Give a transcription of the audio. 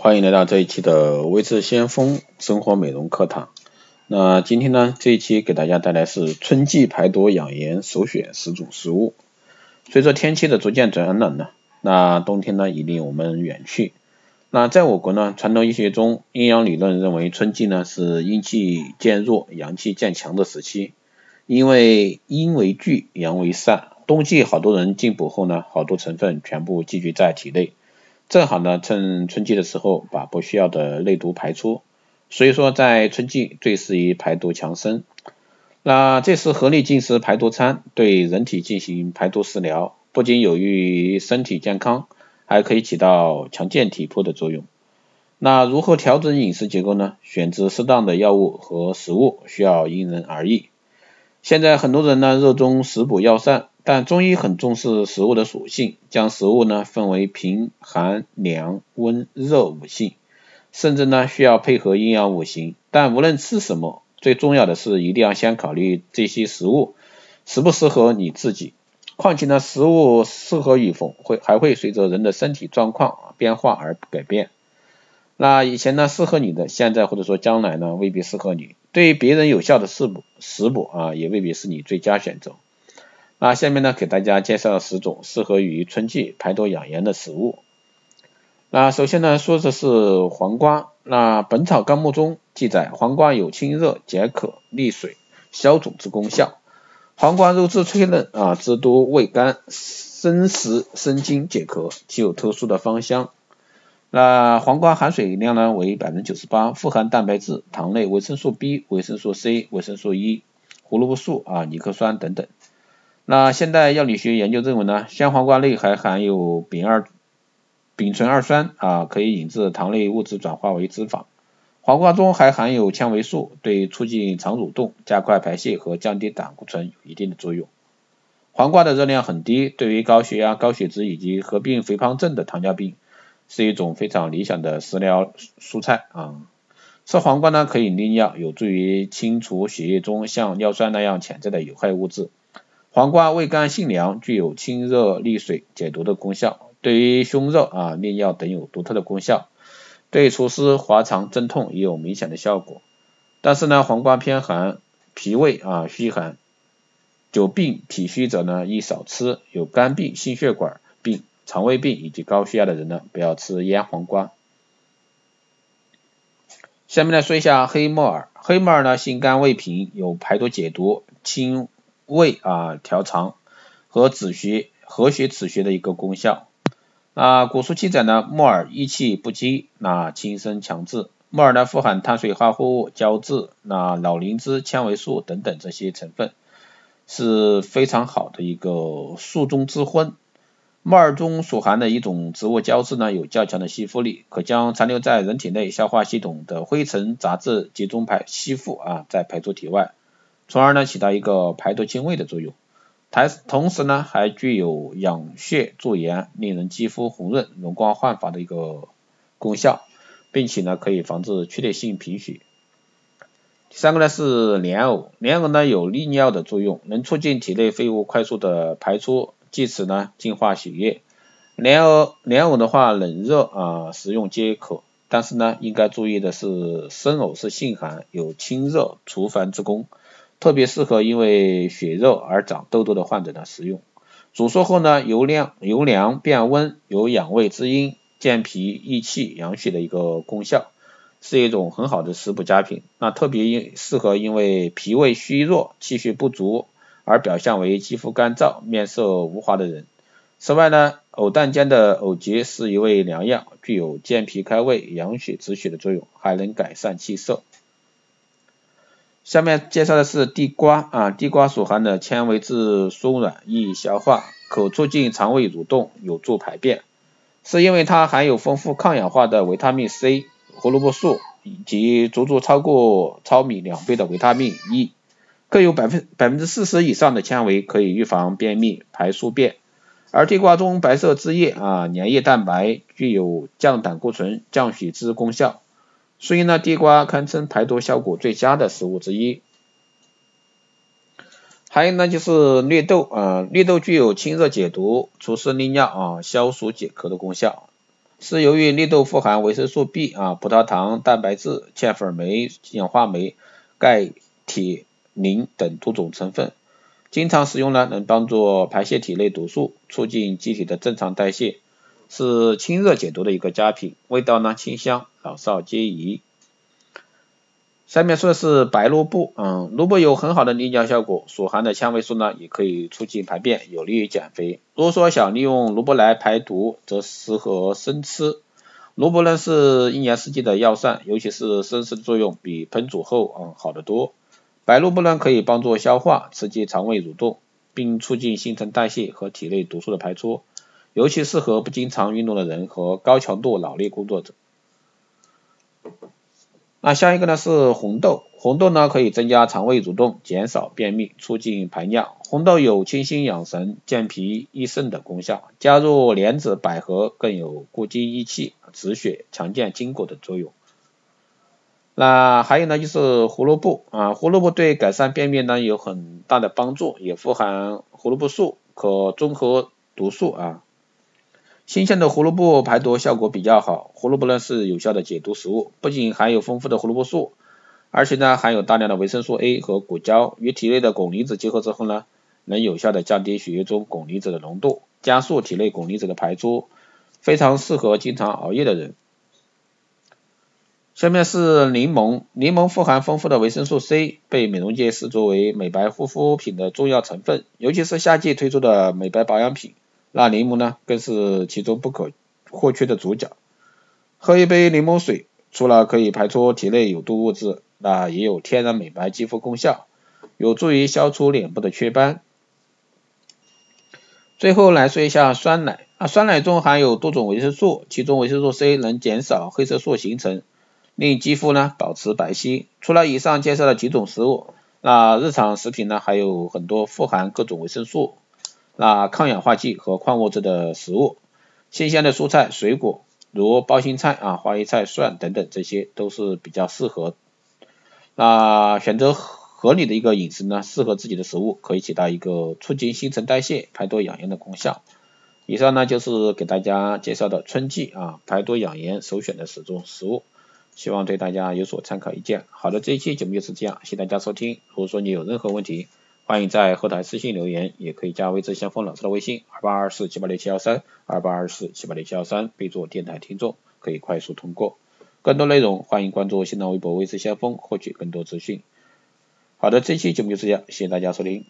欢迎来到这一期的微智先锋生活美容课堂。那今天呢，这一期给大家带来是春季排毒养颜首选十种食物。随着天气的逐渐转冷呢，那冬天呢已离我们远去。那在我国呢，传统医学中，阴阳理论认为春季呢是阴气渐弱、阳气渐强的时期。因为阴为聚，阳为散。冬季好多人进补后呢，好多成分全部积聚在体内。正好呢，趁春季的时候把不需要的内毒排出，所以说在春季最适宜排毒强身。那这时合理进食排毒餐，对人体进行排毒食疗，不仅有益于身体健康，还可以起到强健体魄的作用。那如何调整饮食结构呢？选择适当的药物和食物，需要因人而异。现在很多人呢热衷食补药膳。但中医很重视食物的属性，将食物呢分为平、寒、凉、温、热五性，甚至呢需要配合阴阳五行。但无论吃什么，最重要的是一定要先考虑这些食物适不适合你自己。况且呢，食物适合与否会还会随着人的身体状况变化而改变。那以前呢适合你的，现在或者说将来呢未必适合你。对于别人有效的食补食补啊，也未必是你最佳选择。那下面呢，给大家介绍十种适合于春季排毒养颜的食物。那首先呢，说的是黄瓜。那《本草纲目》中记载，黄瓜有清热、解渴、利水、消肿之功效。黄瓜肉质脆嫩啊，滋多味甘，生食生津解渴，具有特殊的芳香。那黄瓜含水量呢为百分之九十八，富含蛋白质、糖类、维生素 B、维生素 C、维生素 E、胡萝卜素啊、尼克酸等等。那现代药理学研究认为呢，鲜黄瓜内还含有丙二丙醇二酸啊，可以引致糖类物质转化为脂肪。黄瓜中还含有纤维素，对促进肠蠕动、加快排泄和降低胆固醇有一定的作用。黄瓜的热量很低，对于高血压、高血脂以及合并肥胖症的糖尿病是一种非常理想的食疗蔬菜啊。吃黄瓜呢可以利尿，有助于清除血液中像尿酸那样潜在的有害物质。黄瓜味甘性凉，具有清热利水、解毒的功效，对于胸热啊、利尿等有独特的功效，对除湿滑肠、镇痛也有明显的效果。但是呢，黄瓜偏寒，脾胃啊虚寒，久病脾虚者呢宜少吃。有肝病、心血管病、肠胃病以及高血压的人呢，不要吃腌黄瓜。下面来说一下黑木耳，黑木耳呢性甘味平，有排毒解毒、清。胃啊调肠和止血和血止血的一个功效。那古书记载呢，木耳益气不积，那轻身强志。木耳呢富含碳水化合物、胶质、那老灵芝、纤维素等等这些成分，是非常好的一个素中之荤。木耳中所含的一种植物胶质呢，有较强的吸附力，可将残留在人体内消化系统的灰尘杂质集中排吸附啊，再排出体外。从而呢起到一个排毒清胃的作用，同同时呢还具有养血助颜、令人肌肤红润、容光焕发的一个功效，并且呢可以防治缺铁性贫血。第三个呢是莲藕，莲藕呢有利尿的作用，能促进体内废物快速的排出，借此呢净化血液。莲藕莲藕的话冷热啊食用皆可，但是呢应该注意的是生藕是性寒，有清热除烦之功。特别适合因为血热而长痘痘的患者呢食用。煮熟后呢，由凉由凉变温，有养胃滋阴、健脾益气、养血的一个功效，是一种很好的食补佳品。那特别因适合因为脾胃虚弱、气血不足而表现为肌肤干燥、面色无华的人。此外呢，藕蛋间的藕节是一味良药，具有健脾开胃、养血止血的作用，还能改善气色。下面介绍的是地瓜啊，地瓜所含的纤维质松软，易消化，可促进肠胃蠕动，有助排便。是因为它含有丰富抗氧化的维他命 C、胡萝卜素以及足足超过糙米两倍的维他命 E，各有百分百分之四十以上的纤维，可以预防便秘、排宿便。而地瓜中白色汁液啊，粘液蛋白，具有降胆固醇、降血脂功效。所以呢，地瓜堪称排毒效果最佳的食物之一。还有呢，就是绿豆啊，绿豆具有清热解毒、除湿利尿啊、消暑解渴的功效。是由于绿豆富含维生素 B 啊、葡萄糖、蛋白质、淀粉酶、氧化酶、钙、铁、磷等多种成分。经常食用呢，能帮助排泄体内毒素，促进机体的正常代谢，是清热解毒的一个佳品。味道呢清香，老少皆宜。下面说的是白萝卜，嗯，萝卜有很好的利尿效果，所含的纤维素呢也可以促进排便，有利于减肥。如果说想利用萝卜来排毒，则适合生吃。萝卜呢是一年四季的药膳，尤其是生吃的作用比烹煮后嗯好得多。白萝卜呢可以帮助消化，刺激肠胃蠕动，并促进新陈代谢和体内毒素的排出，尤其适合不经常运动的人和高强度脑力工作者。那下一个呢是红豆，红豆呢可以增加肠胃蠕动，减少便秘，促进排尿。红豆有清心养神、健脾益肾的功效，加入莲子、百合更有固精益气、止血、强健筋骨的作用。那还有呢就是胡萝卜啊，胡萝卜对改善便秘呢有很大的帮助，也富含胡萝卜素，可中和毒素啊。新鲜的胡萝卜排毒效果比较好，胡萝卜呢是有效的解毒食物，不仅含有丰富的胡萝卜素，而且呢含有大量的维生素 A 和果胶，与体内的汞离子结合之后呢，能有效的降低血液中汞离子的浓度，加速体内汞离子的排出，非常适合经常熬夜的人。下面是柠檬，柠檬富含丰富的维生素 C，被美容界视作为美白护肤品的重要成分，尤其是夏季推出的美白保养品。那柠檬呢，更是其中不可或缺的主角。喝一杯柠檬水，除了可以排出体内有毒物质，那也有天然美白肌肤功效，有助于消除脸部的雀斑。最后来说一下酸奶，啊，酸奶中含有多种维生素，其中维生素 C 能减少黑色素形成，令肌肤呢保持白皙。除了以上介绍的几种食物，那日常食品呢还有很多富含各种维生素。那抗氧化剂和矿物质的食物，新鲜的蔬菜水果，如包心菜啊、花椰菜、蒜等等，这些都是比较适合。那选择合理的一个饮食呢，适合自己的食物，可以起到一个促进新陈代谢、排毒养颜的功效。以上呢就是给大家介绍的春季啊排毒养颜首选的十种食物，希望对大家有所参考意见。好的，这一期节目就是这样，谢谢大家收听。如果说你有任何问题，欢迎在后台私信留言，也可以加微之先锋老师的微信二八二四七八六七幺三二八二四七八六七幺三，备注电台听众，可以快速通过。更多内容欢迎关注新浪微博微之先锋，获取更多资讯。好的，这期节目就这样，谢谢大家收听。